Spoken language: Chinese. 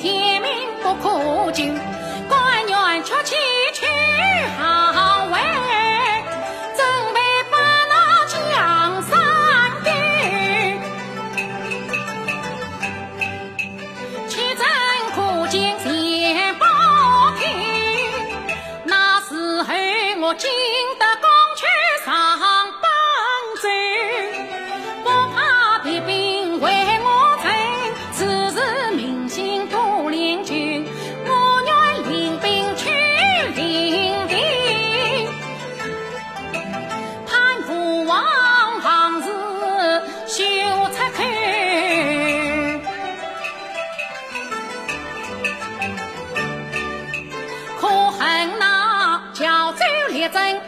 天命不可久官员出去去行贿准备把那江山丢且占可建联报平。那时候我进得宫恨那轿州列阵